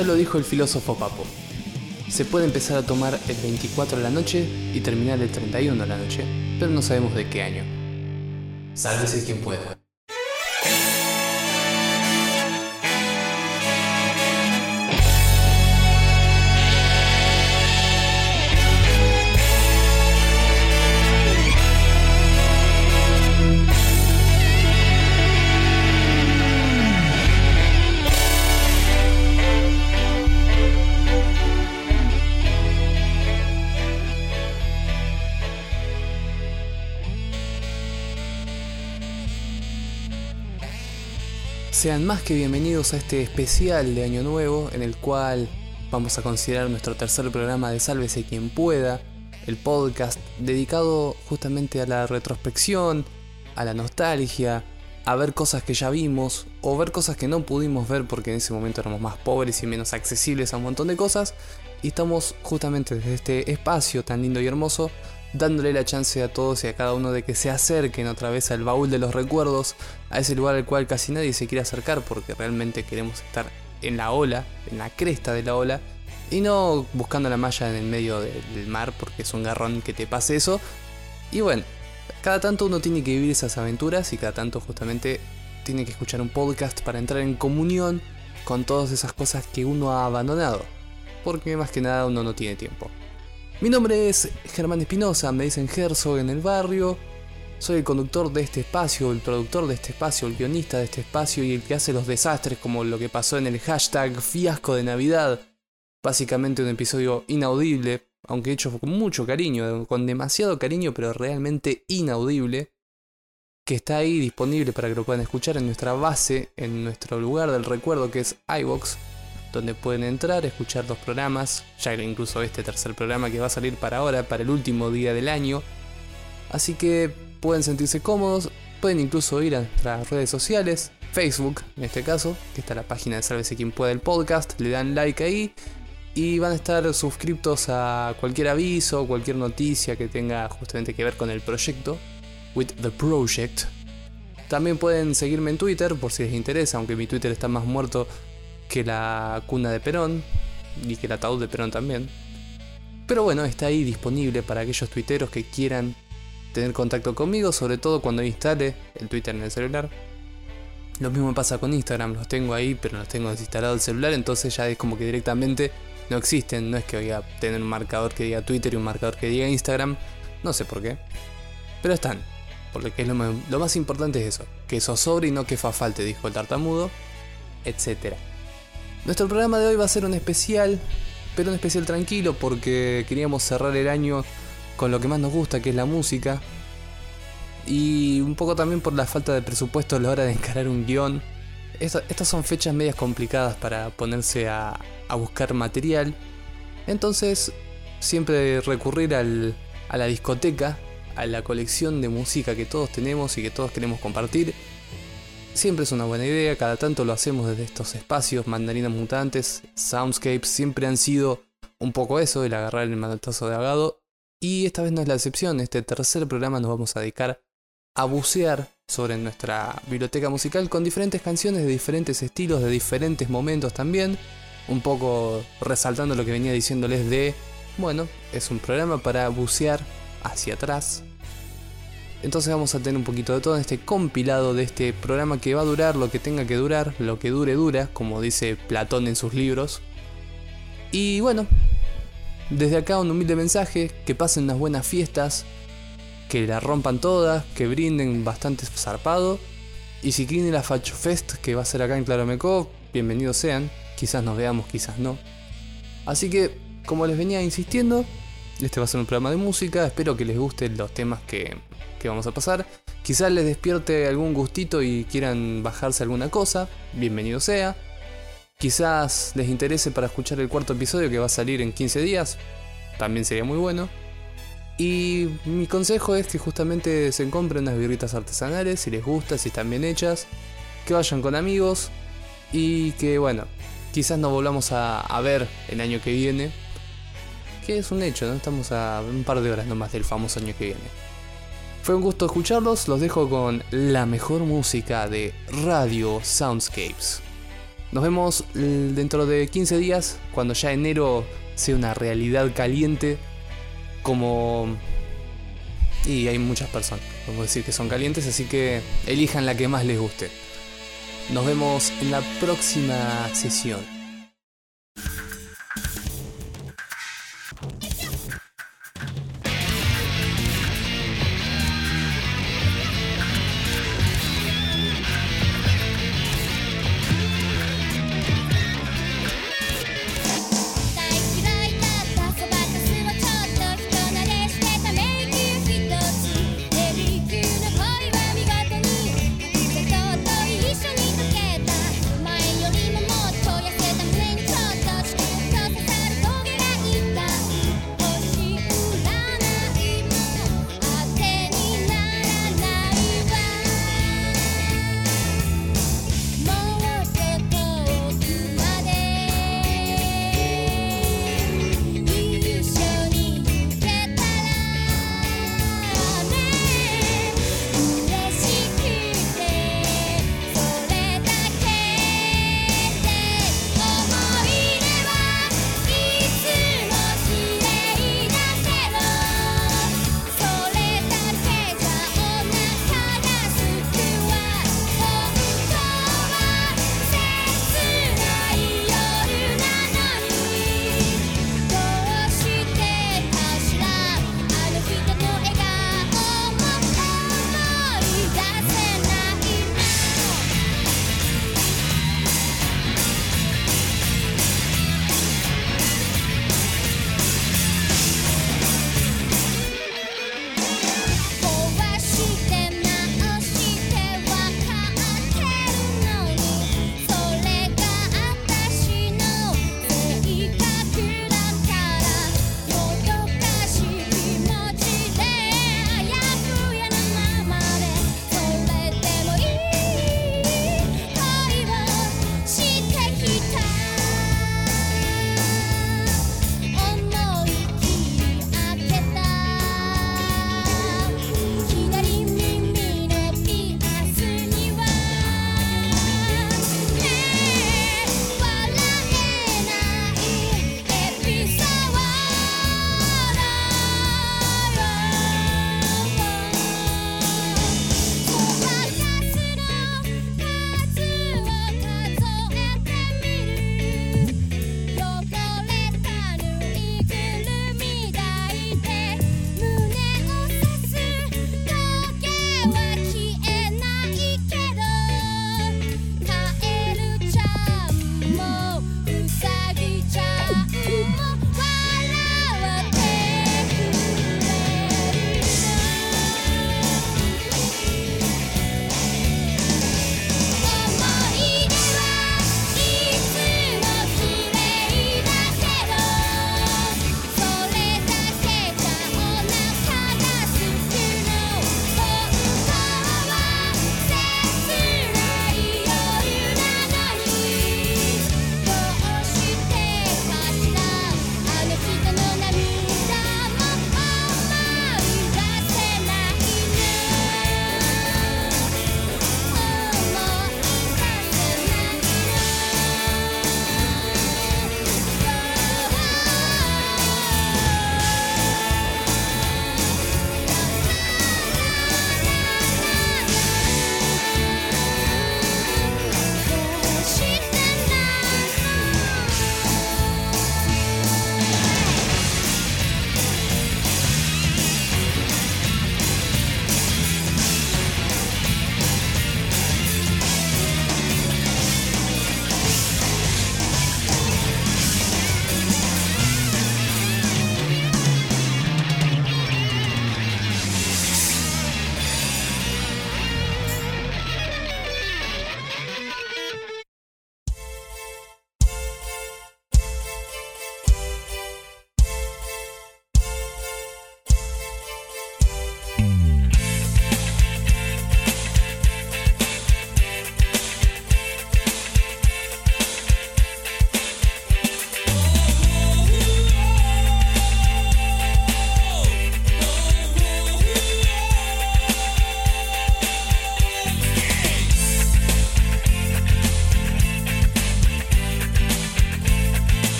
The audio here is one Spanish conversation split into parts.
Ya lo dijo el filósofo Papo. Se puede empezar a tomar el 24 de la noche y terminar el 31 de la noche, pero no sabemos de qué año. Sálvese quien pueda. Sean más que bienvenidos a este especial de Año Nuevo en el cual vamos a considerar nuestro tercer programa de Sálvese quien pueda, el podcast dedicado justamente a la retrospección, a la nostalgia, a ver cosas que ya vimos o ver cosas que no pudimos ver porque en ese momento éramos más pobres y menos accesibles a un montón de cosas. Y estamos justamente desde este espacio tan lindo y hermoso dándole la chance a todos y a cada uno de que se acerquen otra vez al baúl de los recuerdos, a ese lugar al cual casi nadie se quiere acercar porque realmente queremos estar en la ola, en la cresta de la ola, y no buscando la malla en el medio del mar porque es un garrón que te pase eso. Y bueno, cada tanto uno tiene que vivir esas aventuras y cada tanto justamente tiene que escuchar un podcast para entrar en comunión con todas esas cosas que uno ha abandonado. Porque más que nada uno no tiene tiempo. Mi nombre es Germán Espinosa, me dicen Herzog en el barrio. Soy el conductor de este espacio, el productor de este espacio, el guionista de este espacio y el que hace los desastres como lo que pasó en el hashtag fiasco de Navidad. Básicamente un episodio inaudible, aunque hecho con mucho cariño, con demasiado cariño, pero realmente inaudible. Que está ahí disponible para que lo puedan escuchar en nuestra base, en nuestro lugar del recuerdo que es iVox donde pueden entrar, escuchar los programas, ya incluso este tercer programa que va a salir para ahora, para el último día del año. Así que pueden sentirse cómodos, pueden incluso ir a nuestras redes sociales, Facebook en este caso, que está la página de Sálvese quien pueda el podcast, le dan like ahí y van a estar suscriptos a cualquier aviso, cualquier noticia que tenga justamente que ver con el proyecto, with the project. También pueden seguirme en Twitter por si les interesa, aunque mi Twitter está más muerto que la cuna de Perón y que el ataúd de Perón también. Pero bueno, está ahí disponible para aquellos tuiteros que quieran tener contacto conmigo, sobre todo cuando instale el Twitter en el celular. Lo mismo pasa con Instagram, los tengo ahí, pero los tengo desinstalado el celular, entonces ya es como que directamente no existen. No es que voy a tener un marcador que diga Twitter y un marcador que diga Instagram, no sé por qué. Pero están, porque lo, más, lo más importante es eso, que eso sobre y no que fa falte, dijo el tartamudo, etcétera. Nuestro programa de hoy va a ser un especial, pero un especial tranquilo porque queríamos cerrar el año con lo que más nos gusta, que es la música. Y un poco también por la falta de presupuesto a la hora de encarar un guion. Estas son fechas medias complicadas para ponerse a, buscar material. Entonces, siempre recurrir a la discoteca, a la colección de música que todos tenemos y que todos queremos compartir Siempre es una buena idea, cada tanto lo hacemos desde estos espacios, mandarinas mutantes, soundscapes, siempre han sido un poco eso, el agarrar el manotazo de agado. Y esta vez no es la excepción, este tercer programa nos vamos a dedicar a bucear sobre nuestra biblioteca musical con diferentes canciones de diferentes estilos, de diferentes momentos también. Un poco resaltando lo que venía diciéndoles de, bueno, es un programa para bucear hacia atrás, entonces vamos a tener un poquito de todo en este compilado de este programa que va a durar lo que tenga que durar, lo que dure dura, como dice Platón en sus libros. Y bueno, desde acá un humilde mensaje, que pasen unas buenas fiestas, que la rompan todas, que brinden bastante zarpado. Y si quieren la Facho Fest, que va a ser acá en Claromecó, bienvenidos sean. Quizás nos veamos, quizás no. Así que, como les venía insistiendo, este va a ser un programa de música. Espero que les gusten los temas que, que vamos a pasar. Quizás les despierte algún gustito y quieran bajarse alguna cosa, bienvenido sea. Quizás les interese para escuchar el cuarto episodio que va a salir en 15 días, también sería muy bueno. Y mi consejo es que justamente se compren unas birritas artesanales, si les gusta, si están bien hechas, que vayan con amigos y que bueno, quizás nos volvamos a, a ver el año que viene, es un hecho, ¿no? Estamos a un par de horas nomás del famoso año que viene. Fue un gusto escucharlos, los dejo con la mejor música de Radio Soundscapes. Nos vemos dentro de 15 días, cuando ya enero sea una realidad caliente, como... Y hay muchas personas, podemos decir que son calientes, así que elijan la que más les guste. Nos vemos en la próxima sesión.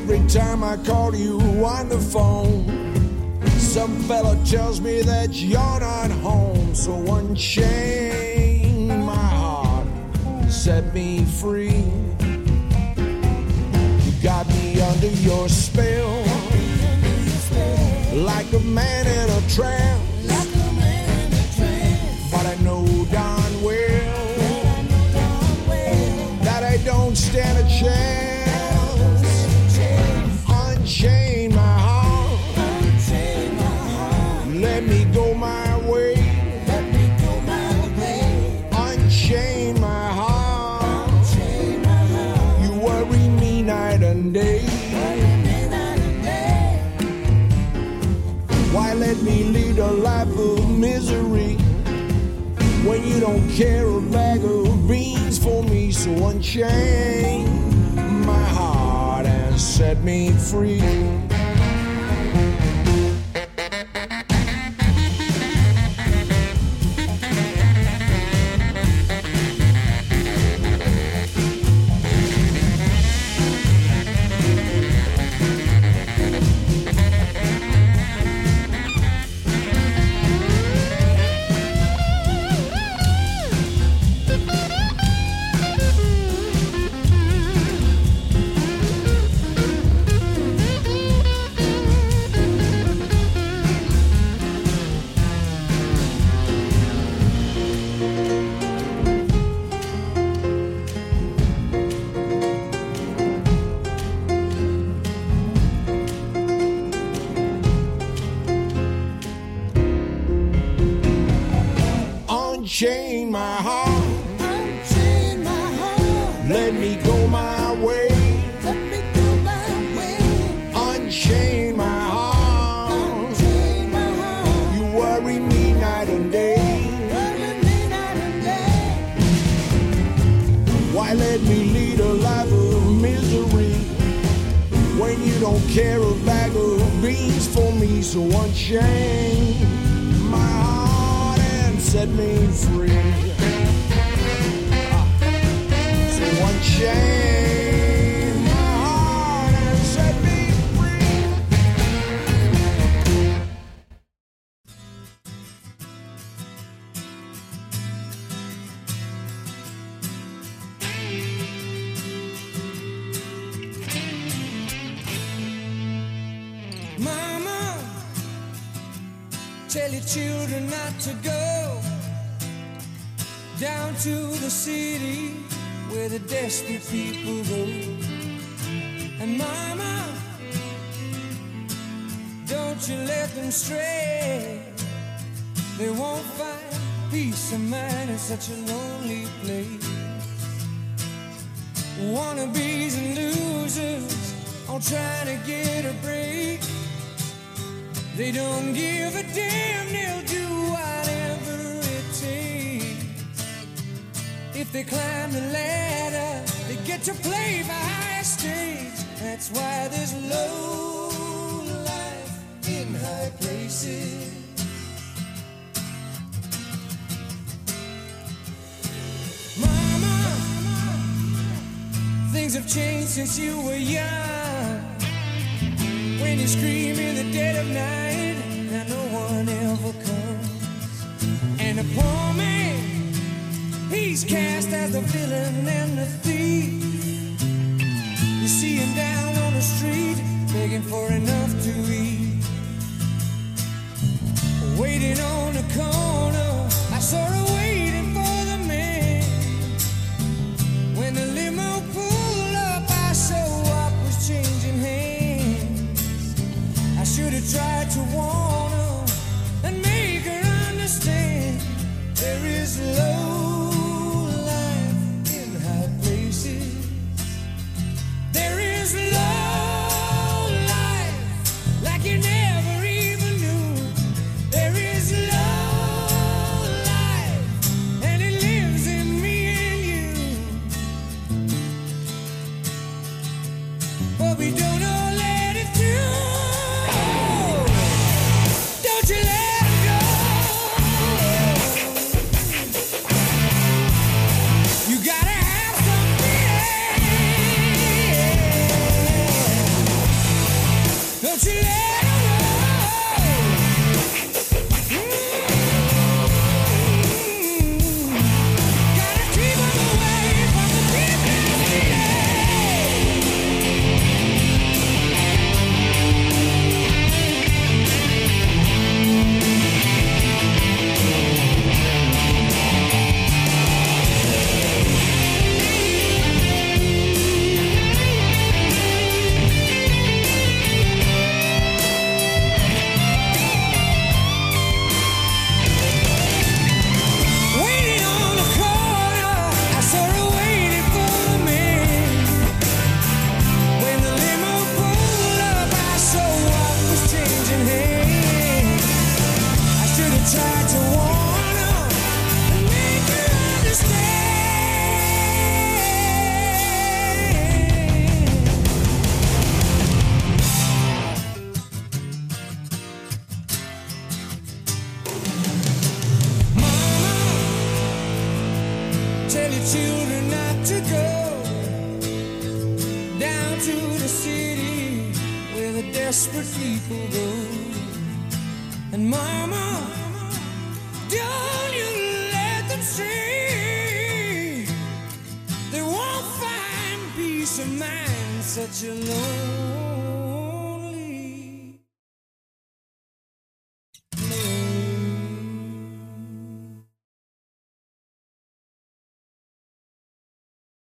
Every time I call you on the phone, some fella tells me that you're not home. So unchain my heart, set me free. You got me under your spell, like a man in a trance. But I know darn well that I don't stand a chance. Me lead a life of misery when you don't care a bag of beans for me? So unchain my heart and set me free. To go down to the city where the desperate people go. And Mama, don't you let them stray. They won't find peace of mind in such a lonely place. Wannabes and losers all trying to get a break. They don't give a damn, they'll do If they climb the ladder, they get to play for higher stakes. That's why there's low life in high places. Mama, things have changed since you were young. When you scream in the dead of night, now no one ever comes. And the poor man, he's cast as the villain and the thief. You see him down on the street, begging for enough to eat. Waiting on the corner, I saw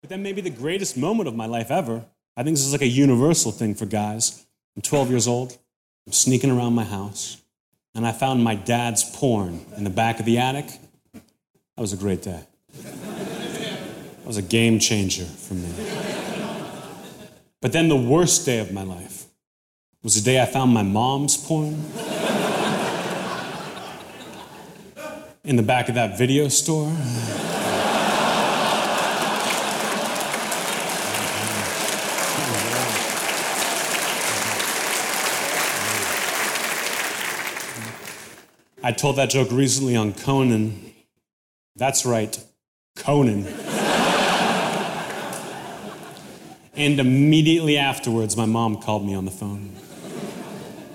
But then maybe the greatest moment of my life ever, I think this is like a universal thing for guys. I'm 12 years old, I'm sneaking around my house, and I found my dad's porn in the back of the attic. That was a great day. That was a game changer for me. But then the worst day of my life was the day I found my mom's porn in the back of that video store. I told that joke recently on Conan. That's right, Conan. and immediately afterwards, my mom called me on the phone.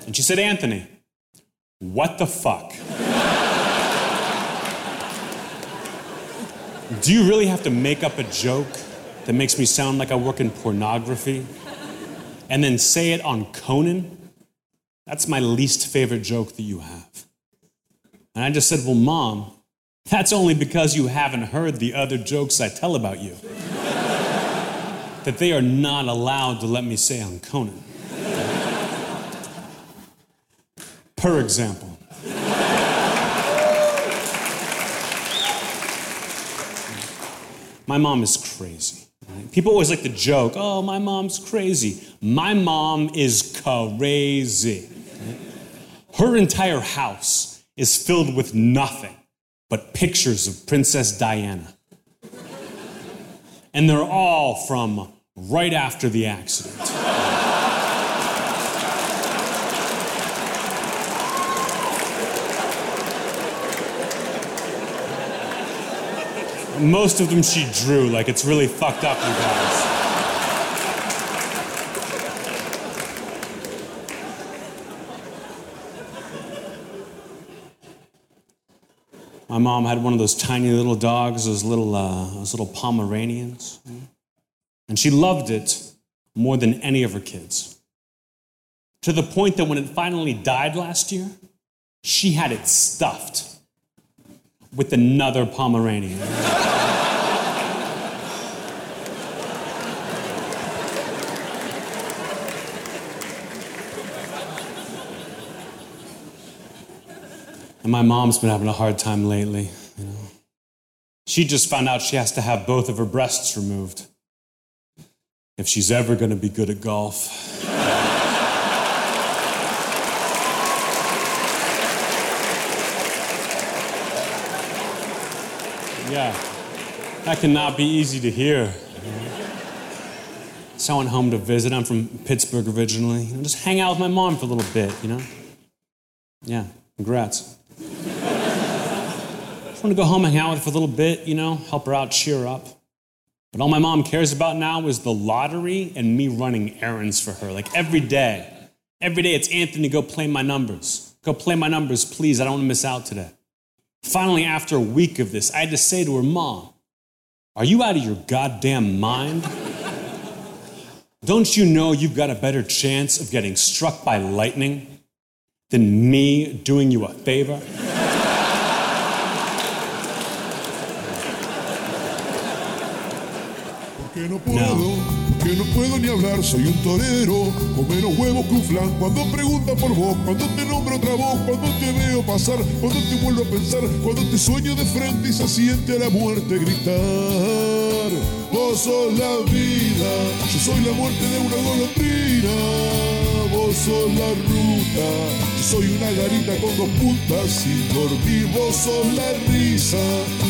And she said, Anthony, what the fuck? Do you really have to make up a joke that makes me sound like I work in pornography and then say it on Conan? That's my least favorite joke that you have. And I just said, Well, mom, that's only because you haven't heard the other jokes I tell about you. that they are not allowed to let me say on Conan. Per example, my mom is crazy. right? People always like to joke, oh, my mom's crazy. My mom is crazy. Her entire house is filled with nothing but pictures of Princess Diana. And they're all from right after the accident. Most of them she drew, like it's really fucked up, you guys. My mom had one of those tiny little dogs, those little, uh, those little Pomeranians. And she loved it more than any of her kids. To the point that when it finally died last year, she had it stuffed with another Pomeranian. my mom's been having a hard time lately, you know. She just found out she has to have both of her breasts removed if she's ever going to be good at golf. yeah, that cannot be easy to hear. So I went home to visit. I'm from Pittsburgh originally. You know, just hang out with my mom for a little bit, you know? Yeah, congrats. Just want to go home and hang out with her for a little bit, you know, help her out, cheer her up. But all my mom cares about now is the lottery and me running errands for her. Like every day. Every day it's Anthony, go play my numbers. Go play my numbers, please. I don't want to miss out today. Finally, after a week of this, I had to say to her, Mom, are you out of your goddamn mind? Don't you know you've got a better chance of getting struck by lightning than me doing you a favor? Porque no puedo, porque no puedo ni hablar, soy un torero, con menos huevos que un flan. Cuando pregunta por vos, cuando te nombro otra voz, cuando te veo pasar, cuando te vuelvo a pensar, cuando te sueño de frente y se siente a la muerte gritar. Vos sos la vida, yo soy la muerte de una golondrina. Sos la ruta, yo soy una garita con dos puntas sin dormir. Vos sos la risa,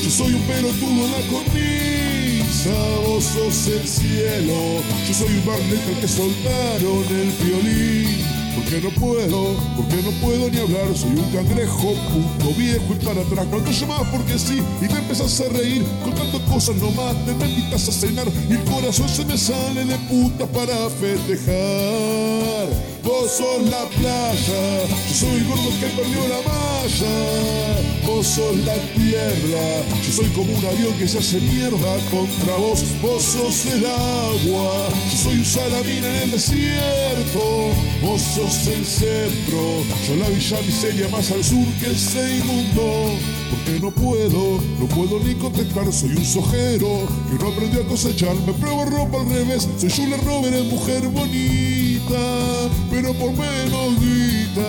yo soy un pelotudo en la cornisa. Vos sos el cielo, yo soy un al que soltaron el violín. porque no puedo, porque no puedo ni hablar. Soy un cangrejo, puto viejo y para atrás. Cuando llamas porque sí y te empezás a reír, contando cosas nomás, te me invitas a cenar y el corazón se me sale de puta para festejar. Vos sos la playa, yo soy el gordo que perdió la malla. Vos sos la tierra, yo soy como un avión que se hace mierda contra vos. Vos sos el agua, yo soy un salamín en el desierto. Vos sos el centro, yo la villa miseria más al sur que se inundó. Porque no puedo, no puedo ni contestar, soy un sojero que no aprendió a cosechar. Me pruebo ropa al revés, soy Julia Roberts, mujer bonita, pero por menos guita.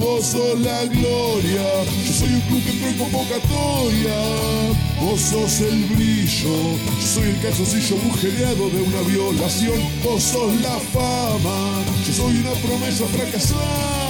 Vos sos la gloria, yo soy un club que entró en convocatoria. Vos sos el brillo, yo soy el calzoncillo agujereado de una violación. Vos sos la fama, yo soy una promesa fracasada.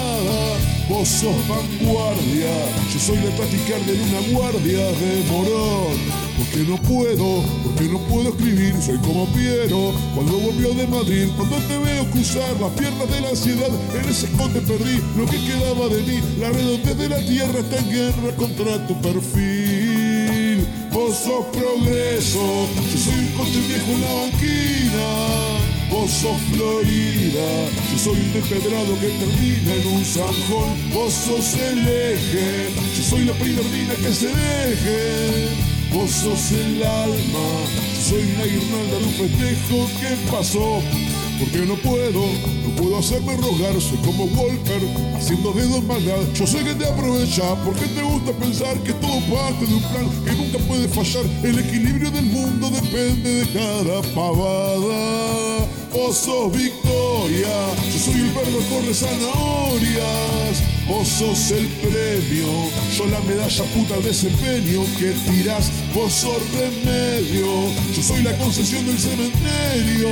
Vos sos vanguardia, yo soy la taquicardia de una guardia de morón. Porque no puedo, porque no puedo escribir, soy como Piero cuando volvió de Madrid. Cuando te veo cruzar las piernas de la ansiedad, en ese escote perdí lo que quedaba de mí. La redondez de la tierra está en guerra contra tu perfil. Vos sos progreso, yo soy un coche viejo en la banquina. Vos sos Florida, yo soy un despedrado que termina en un zanjón. Vos sos el eje, yo soy la primera que se deje. Vos sos el alma, yo soy una guirnalda de un festejo que pasó. Porque no puedo, no puedo hacerme rogar, soy como Walker, haciendo dedos maldad. Yo sé que te aprovecha, porque te gusta pensar que todo parte de un plan que nunca puede fallar. El equilibrio del mundo depende de cada pavada. Vos sos victoria, yo soy el verde corre zanahorias. Vos sos el premio, yo la medalla puta de desempeño que tirás. Vos sos remedio, yo soy la concesión del cementerio.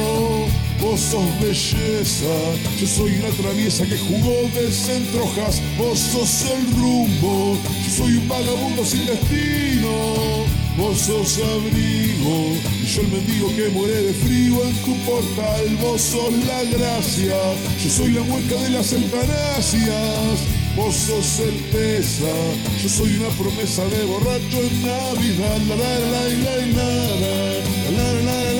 Vos sos belleza, yo soy una traviesa que jugó de centrojas. Vos sos el rumbo, yo soy un vagabundo sin destino. Vos sos abrigo, yo el mendigo que muere de frío en tu portal. Vos sos la gracia, yo soy la mueca de las eutanasias. Vos sos certeza, yo soy una promesa de borracho en Navidad. La la la la la la la la la la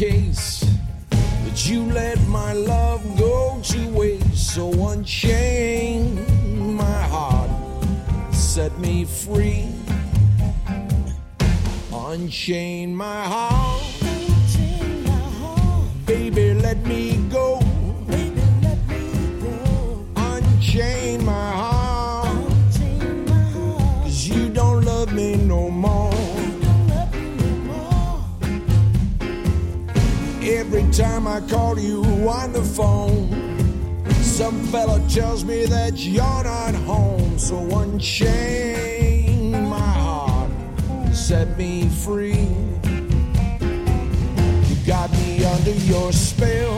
okay So unchain my heart, set me free. You got me under your spell,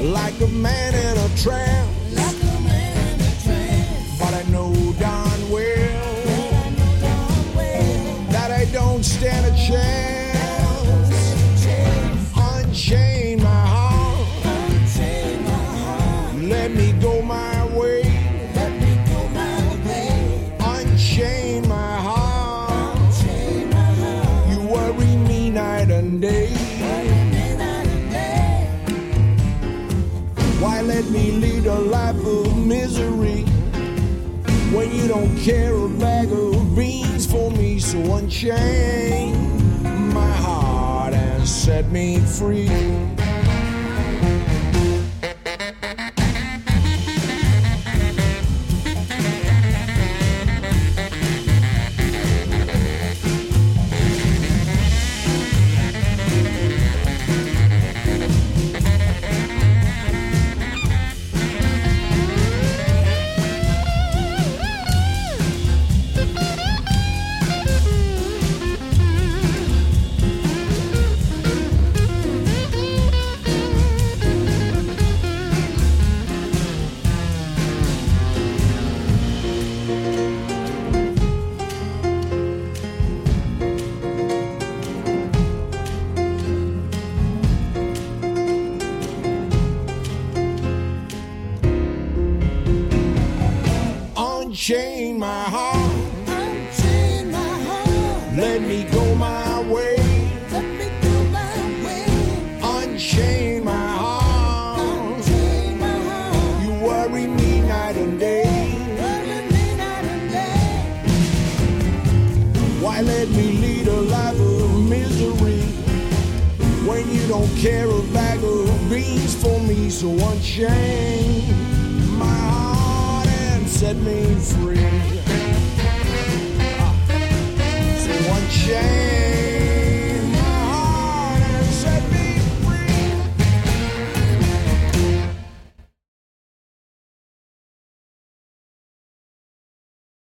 like a man in a trance. don't care a bag of beans for me, so unchain my heart and set me free.